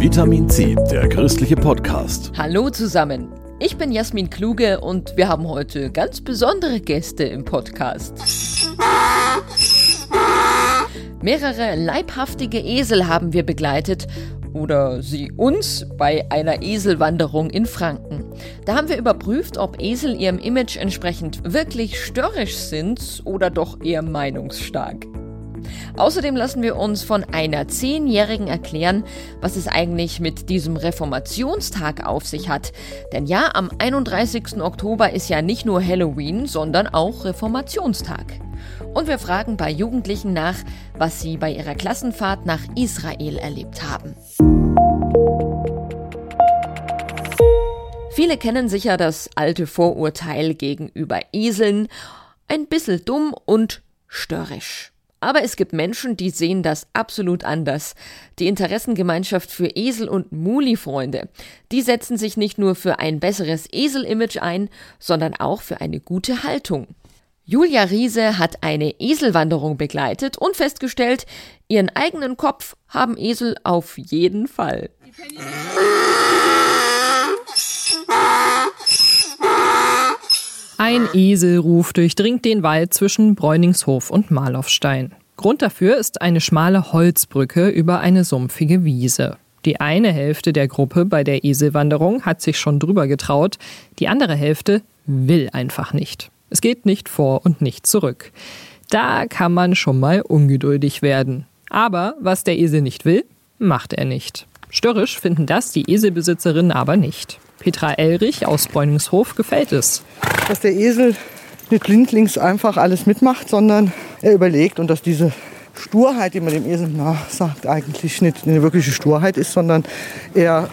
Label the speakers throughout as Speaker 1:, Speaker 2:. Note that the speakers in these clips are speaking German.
Speaker 1: Vitamin C, der christliche Podcast.
Speaker 2: Hallo zusammen. Ich bin Jasmin Kluge und wir haben heute ganz besondere Gäste im Podcast. Mehrere leibhaftige Esel haben wir begleitet oder sie uns bei einer Eselwanderung in Franken. Da haben wir überprüft, ob Esel ihrem Image entsprechend wirklich störrisch sind oder doch eher meinungsstark. Außerdem lassen wir uns von einer Zehnjährigen erklären, was es eigentlich mit diesem Reformationstag auf sich hat. Denn ja, am 31. Oktober ist ja nicht nur Halloween, sondern auch Reformationstag. Und wir fragen bei Jugendlichen nach, was sie bei ihrer Klassenfahrt nach Israel erlebt haben. Viele kennen sicher das alte Vorurteil gegenüber Eseln, ein bisschen dumm und störrisch. Aber es gibt Menschen, die sehen das absolut anders. Die Interessengemeinschaft für Esel- und Muli-Freunde. Die setzen sich nicht nur für ein besseres Esel-Image ein, sondern auch für eine gute Haltung. Julia Riese hat eine Eselwanderung begleitet und festgestellt, ihren eigenen Kopf haben Esel auf jeden Fall.
Speaker 3: Ein Eselruf durchdringt den Wald zwischen Bräuningshof und Marloffstein. Grund dafür ist eine schmale Holzbrücke über eine sumpfige Wiese. Die eine Hälfte der Gruppe bei der Eselwanderung hat sich schon drüber getraut, die andere Hälfte will einfach nicht. Es geht nicht vor und nicht zurück. Da kann man schon mal ungeduldig werden. Aber was der Esel nicht will, macht er nicht. Störrisch finden das die Eselbesitzerinnen aber nicht. Petra Elrich aus Bräuningshof gefällt es.
Speaker 4: Dass der Esel nicht blindlings einfach alles mitmacht, sondern er überlegt und dass diese Sturheit, die man dem Esel nachsagt, eigentlich nicht eine wirkliche Sturheit ist, sondern er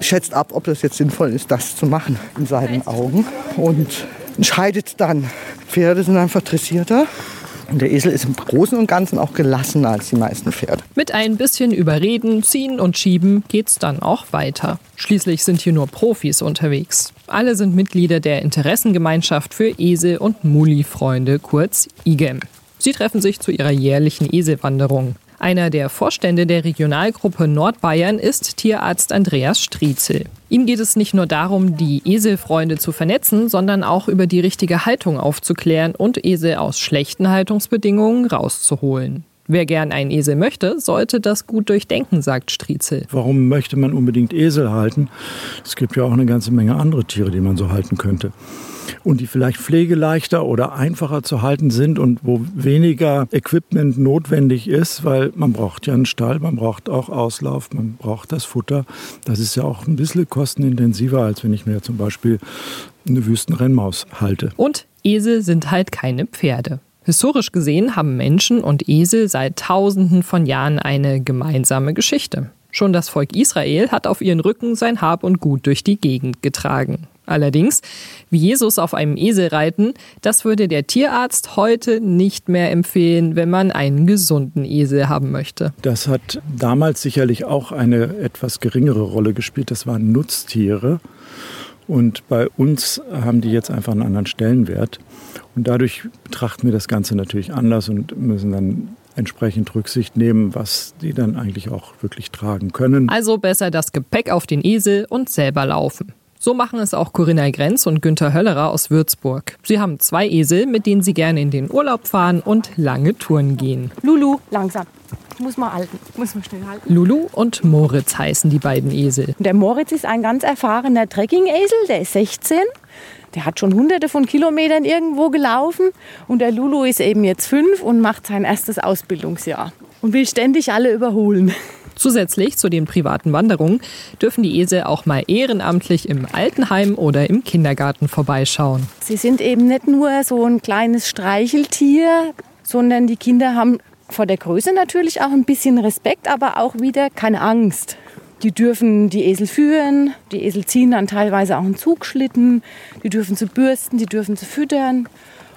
Speaker 4: schätzt ab, ob das jetzt sinnvoll ist, das zu machen in seinen Augen und entscheidet dann. Pferde sind einfach dressierter und der Esel ist im Großen und Ganzen auch gelassener als die meisten Pferde.
Speaker 3: Mit ein bisschen Überreden, Ziehen und Schieben geht's dann auch weiter. Schließlich sind hier nur Profis unterwegs. Alle sind Mitglieder der Interessengemeinschaft für Esel- und Muli-Freunde, kurz IGEM. Sie treffen sich zu ihrer jährlichen Eselwanderung. Einer der Vorstände der Regionalgruppe Nordbayern ist Tierarzt Andreas Striezel. Ihm geht es nicht nur darum, die Eselfreunde zu vernetzen, sondern auch über die richtige Haltung aufzuklären und Esel aus schlechten Haltungsbedingungen rauszuholen. Wer gern einen Esel möchte, sollte das gut durchdenken, sagt Striezel.
Speaker 5: Warum möchte man unbedingt Esel halten? Es gibt ja auch eine ganze Menge andere Tiere, die man so halten könnte und die vielleicht pflegeleichter oder einfacher zu halten sind und wo weniger Equipment notwendig ist, weil man braucht ja einen Stall, man braucht auch Auslauf, man braucht das Futter. Das ist ja auch ein bisschen kostenintensiver, als wenn ich mir zum Beispiel eine Wüstenrennmaus halte.
Speaker 3: Und Esel sind halt keine Pferde. Historisch gesehen haben Menschen und Esel seit Tausenden von Jahren eine gemeinsame Geschichte. Schon das Volk Israel hat auf ihren Rücken sein Hab und Gut durch die Gegend getragen. Allerdings, wie Jesus auf einem Esel reiten, das würde der Tierarzt heute nicht mehr empfehlen, wenn man einen gesunden Esel haben möchte.
Speaker 5: Das hat damals sicherlich auch eine etwas geringere Rolle gespielt. Das waren Nutztiere. Und bei uns haben die jetzt einfach einen anderen Stellenwert. Und dadurch betrachten wir das Ganze natürlich anders und müssen dann entsprechend Rücksicht nehmen, was die dann eigentlich auch wirklich tragen können.
Speaker 3: Also besser das Gepäck auf den Esel und selber laufen. So machen es auch Corinna Grenz und Günther Höllerer aus Würzburg. Sie haben zwei Esel, mit denen sie gerne in den Urlaub fahren und lange Touren gehen.
Speaker 6: Lulu, langsam. Muss man halten, muss man schnell halten.
Speaker 3: Lulu und Moritz heißen die beiden Esel.
Speaker 6: Der Moritz ist ein ganz erfahrener Trekking-Esel, der ist 16. Der hat schon hunderte von Kilometern irgendwo gelaufen. Und der Lulu ist eben jetzt fünf und macht sein erstes Ausbildungsjahr. Und will ständig alle überholen.
Speaker 3: Zusätzlich zu den privaten Wanderungen dürfen die Esel auch mal ehrenamtlich im Altenheim oder im Kindergarten vorbeischauen.
Speaker 6: Sie sind eben nicht nur so ein kleines Streicheltier, sondern die Kinder haben vor der Größe natürlich auch ein bisschen Respekt, aber auch wieder keine Angst. Die dürfen die Esel führen, die Esel ziehen dann teilweise auch einen Zugschlitten, die dürfen sie bürsten, die dürfen sie füttern.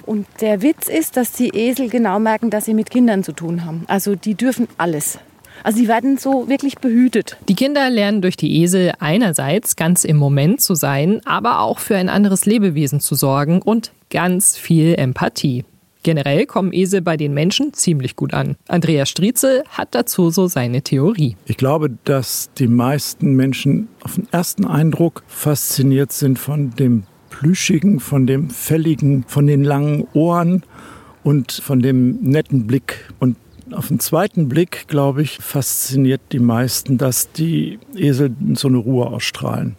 Speaker 6: Und der Witz ist, dass die Esel genau merken, dass sie mit Kindern zu tun haben. Also die dürfen alles. Also sie werden so wirklich behütet.
Speaker 3: Die Kinder lernen durch die Esel einerseits ganz im Moment zu sein, aber auch für ein anderes Lebewesen zu sorgen und ganz viel Empathie. Generell kommen Esel bei den Menschen ziemlich gut an. Andreas Striezel hat dazu so seine Theorie.
Speaker 5: Ich glaube, dass die meisten Menschen auf den ersten Eindruck fasziniert sind von dem Plüschigen, von dem Fälligen, von den langen Ohren und von dem netten Blick. Und auf den zweiten Blick, glaube ich, fasziniert die meisten, dass die Esel so eine Ruhe ausstrahlen.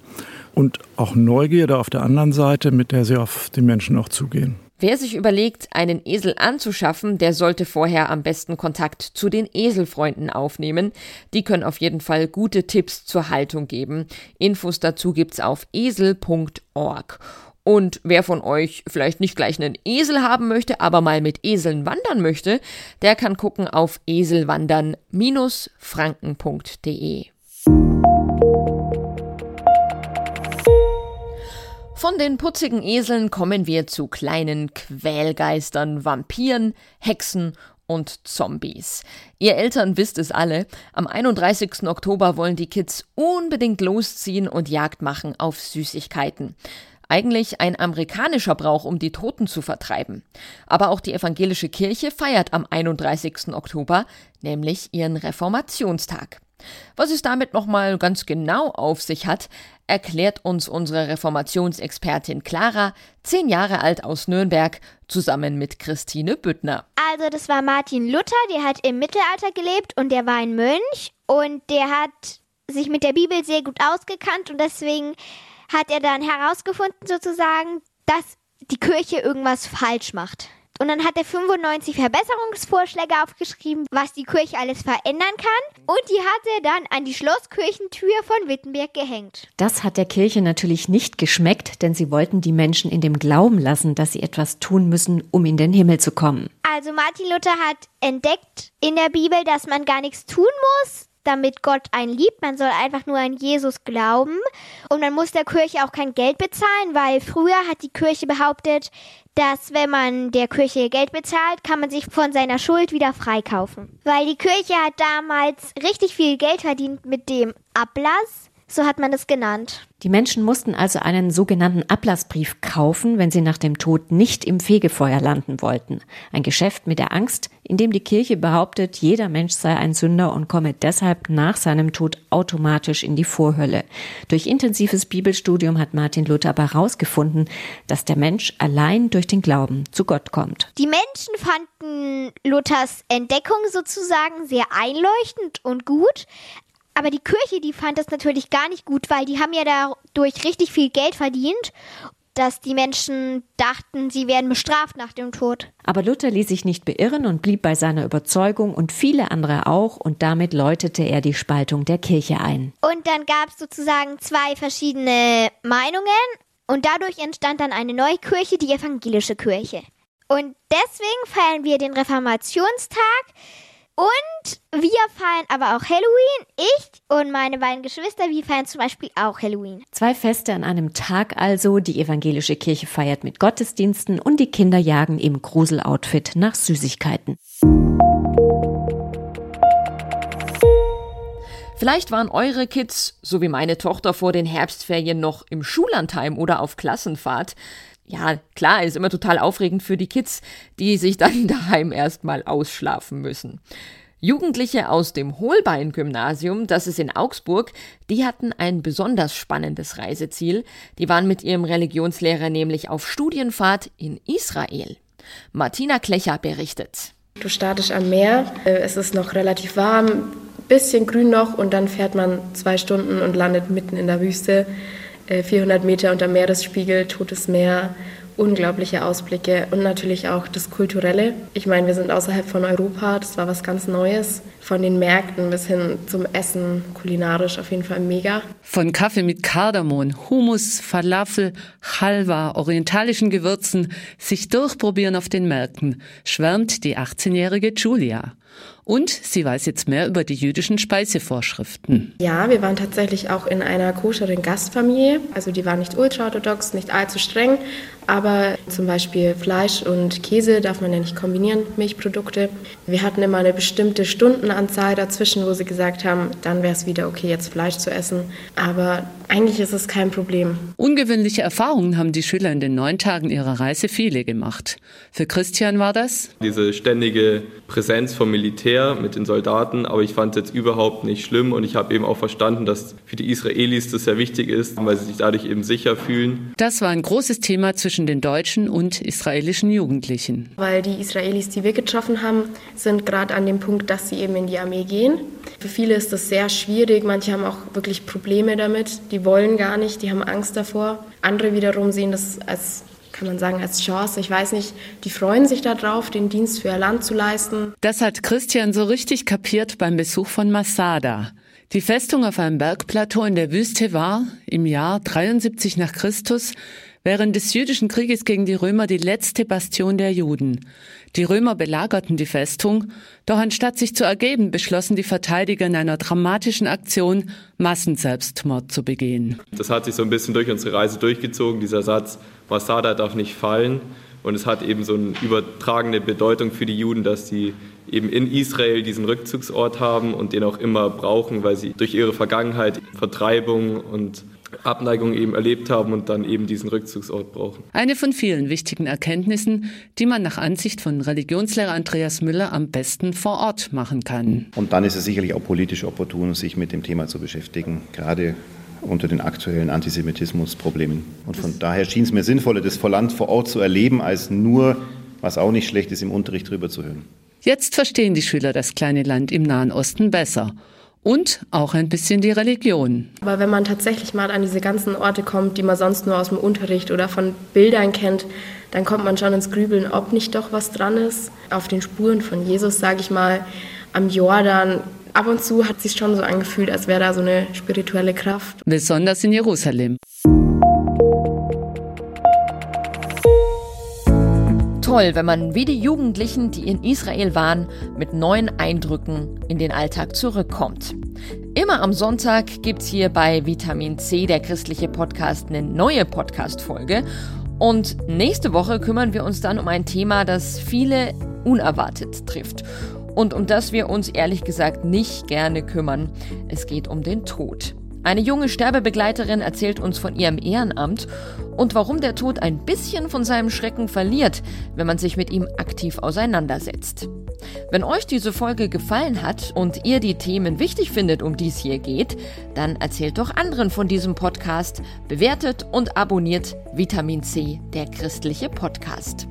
Speaker 5: Und auch Neugierde auf der anderen Seite, mit der sie auf die Menschen auch zugehen.
Speaker 2: Wer sich überlegt, einen Esel anzuschaffen, der sollte vorher am besten Kontakt zu den Eselfreunden aufnehmen. Die können auf jeden Fall gute Tipps zur Haltung geben. Infos dazu gibt's auf esel.org. Und wer von euch vielleicht nicht gleich einen Esel haben möchte, aber mal mit Eseln wandern möchte, der kann gucken auf eselwandern-franken.de. Von den putzigen Eseln kommen wir zu kleinen Quälgeistern, Vampiren, Hexen und Zombies. Ihr Eltern wisst es alle, am 31. Oktober wollen die Kids unbedingt losziehen und Jagd machen auf Süßigkeiten. Eigentlich ein amerikanischer Brauch, um die Toten zu vertreiben. Aber auch die evangelische Kirche feiert am 31. Oktober, nämlich ihren Reformationstag. Was es damit nochmal ganz genau auf sich hat, erklärt uns unsere Reformationsexpertin Clara, zehn Jahre alt aus Nürnberg, zusammen mit Christine Büttner.
Speaker 7: Also das war Martin Luther, der hat im Mittelalter gelebt und der war ein Mönch und der hat sich mit der Bibel sehr gut ausgekannt und deswegen hat er dann herausgefunden sozusagen, dass die Kirche irgendwas falsch macht. Und dann hat er 95 Verbesserungsvorschläge aufgeschrieben, was die Kirche alles verändern kann. Und die hat er dann an die Schlosskirchentür von Wittenberg gehängt.
Speaker 8: Das hat der Kirche natürlich nicht geschmeckt, denn sie wollten die Menschen in dem Glauben lassen, dass sie etwas tun müssen, um in den Himmel zu kommen.
Speaker 7: Also Martin Luther hat entdeckt in der Bibel, dass man gar nichts tun muss, damit Gott einen liebt. Man soll einfach nur an Jesus glauben. Und man muss der Kirche auch kein Geld bezahlen, weil früher hat die Kirche behauptet, dass wenn man der Kirche Geld bezahlt, kann man sich von seiner Schuld wieder freikaufen. Weil die Kirche hat damals richtig viel Geld verdient mit dem Ablass. So hat man es genannt.
Speaker 8: Die Menschen mussten also einen sogenannten Ablassbrief kaufen, wenn sie nach dem Tod nicht im Fegefeuer landen wollten. Ein Geschäft mit der Angst, in dem die Kirche behauptet, jeder Mensch sei ein Sünder und komme deshalb nach seinem Tod automatisch in die Vorhölle. Durch intensives Bibelstudium hat Martin Luther aber herausgefunden, dass der Mensch allein durch den Glauben zu Gott kommt.
Speaker 7: Die Menschen fanden Luthers Entdeckung sozusagen sehr einleuchtend und gut, aber die Kirche, die fand das natürlich gar nicht gut, weil die haben ja dadurch richtig viel Geld verdient, dass die Menschen dachten, sie werden bestraft nach dem Tod.
Speaker 8: Aber Luther ließ sich nicht beirren und blieb bei seiner Überzeugung und viele andere auch und damit läutete er die Spaltung der Kirche ein.
Speaker 7: Und dann gab es sozusagen zwei verschiedene Meinungen und dadurch entstand dann eine neue Kirche, die evangelische Kirche. Und deswegen feiern wir den Reformationstag und wir feiern aber auch Halloween. Ich und meine beiden Geschwister, wir feiern zum Beispiel auch Halloween.
Speaker 8: Zwei Feste an einem Tag also. Die evangelische Kirche feiert mit Gottesdiensten und die Kinder jagen im Gruseloutfit nach Süßigkeiten.
Speaker 2: Vielleicht waren eure Kids, so wie meine Tochter vor den Herbstferien noch im Schullandheim oder auf Klassenfahrt. Ja, klar, ist immer total aufregend für die Kids, die sich dann daheim erstmal ausschlafen müssen. Jugendliche aus dem Holbein-Gymnasium, das ist in Augsburg, die hatten ein besonders spannendes Reiseziel. Die waren mit ihrem Religionslehrer nämlich auf Studienfahrt in Israel. Martina Klecher berichtet.
Speaker 9: Du startest am Meer, äh, es ist noch relativ warm, bisschen grün noch und dann fährt man zwei Stunden und landet mitten in der Wüste. 400 äh, Meter unter Meeresspiegel, Totes Meer, unglaubliche Ausblicke und natürlich auch das Kulturelle. Ich meine, wir sind außerhalb von Europa, das war was ganz Neues. Von den Märkten bis hin zum Essen, kulinarisch auf jeden Fall mega.
Speaker 10: Von Kaffee mit Kardamom, Hummus, Falafel, Halwa, orientalischen Gewürzen, sich durchprobieren auf den Märkten, schwärmt die 18-jährige Julia. Und sie weiß jetzt mehr über die jüdischen Speisevorschriften.
Speaker 9: Ja, wir waren tatsächlich auch in einer koscheren Gastfamilie. Also die war nicht ultraorthodox, nicht allzu streng, aber zum Beispiel Fleisch und Käse darf man ja nicht kombinieren, Milchprodukte. Wir hatten immer eine bestimmte Stundenanzahl dazwischen, wo sie gesagt haben, dann wäre es wieder okay, jetzt Fleisch zu essen. Aber eigentlich ist es kein Problem.
Speaker 10: Ungewöhnliche Erfahrungen haben die Schüler in den neun Tagen ihrer Reise viele gemacht. Für Christian war das?
Speaker 11: Diese ständige Präsenz vom Militär mit den Soldaten, aber ich fand es jetzt überhaupt nicht schlimm und ich habe eben auch verstanden, dass für die Israelis das sehr wichtig ist, weil sie sich dadurch eben sicher fühlen.
Speaker 10: Das war ein großes Thema zwischen zwischen den deutschen und israelischen Jugendlichen.
Speaker 9: Weil die Israelis, die wir getroffen haben, sind gerade an dem Punkt, dass sie eben in die Armee gehen. Für viele ist das sehr schwierig. Manche haben auch wirklich Probleme damit. Die wollen gar nicht, die haben Angst davor. Andere wiederum sehen das als kann man sagen, als Chance. Ich weiß nicht, die freuen sich darauf, den Dienst für ihr Land zu leisten.
Speaker 10: Das hat Christian so richtig kapiert beim Besuch von Masada. Die Festung auf einem Bergplateau in der Wüste war im Jahr 73 nach Christus während des jüdischen Krieges gegen die Römer die letzte Bastion der Juden. Die Römer belagerten die Festung, doch anstatt sich zu ergeben, beschlossen die Verteidiger in einer dramatischen Aktion, Massenselbstmord zu begehen.
Speaker 11: Das hat sich so ein bisschen durch unsere Reise durchgezogen, dieser Satz, Masada darf nicht fallen. Und es hat eben so eine übertragene Bedeutung für die Juden, dass sie eben in Israel diesen Rückzugsort haben und den auch immer brauchen, weil sie durch ihre Vergangenheit Vertreibung und Abneigung eben erlebt haben und dann eben diesen Rückzugsort brauchen.
Speaker 10: Eine von vielen wichtigen Erkenntnissen, die man nach Ansicht von Religionslehrer Andreas Müller am besten vor Ort machen kann.
Speaker 12: Und dann ist es sicherlich auch politisch opportun, sich mit dem Thema zu beschäftigen, gerade unter den aktuellen Antisemitismusproblemen. Und von daher schien es mir sinnvoller, das vor Land vor Ort zu erleben, als nur, was auch nicht schlecht ist, im Unterricht drüber zu hören.
Speaker 10: Jetzt verstehen die Schüler das kleine Land im Nahen Osten besser und auch ein bisschen die Religion.
Speaker 9: Aber wenn man tatsächlich mal an diese ganzen Orte kommt, die man sonst nur aus dem Unterricht oder von Bildern kennt, dann kommt man schon ins Grübeln, ob nicht doch was dran ist. Auf den Spuren von Jesus, sage ich mal, am Jordan. Ab und zu hat es sich schon so angefühlt, als wäre da so eine spirituelle Kraft.
Speaker 10: Besonders in Jerusalem.
Speaker 2: Toll, wenn man wie die Jugendlichen, die in Israel waren, mit neuen Eindrücken in den Alltag zurückkommt. Immer am Sonntag gibt's hier bei Vitamin C, der christliche Podcast, eine neue Podcast-Folge. Und nächste Woche kümmern wir uns dann um ein Thema, das viele unerwartet trifft und um das wir uns ehrlich gesagt nicht gerne kümmern. Es geht um den Tod. Eine junge Sterbebegleiterin erzählt uns von ihrem Ehrenamt und warum der Tod ein bisschen von seinem Schrecken verliert, wenn man sich mit ihm aktiv auseinandersetzt. Wenn euch diese Folge gefallen hat und ihr die Themen wichtig findet, um die es hier geht, dann erzählt doch anderen von diesem Podcast, bewertet und abonniert Vitamin C, der christliche Podcast.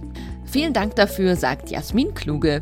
Speaker 2: Vielen Dank dafür, sagt Jasmin Kluge.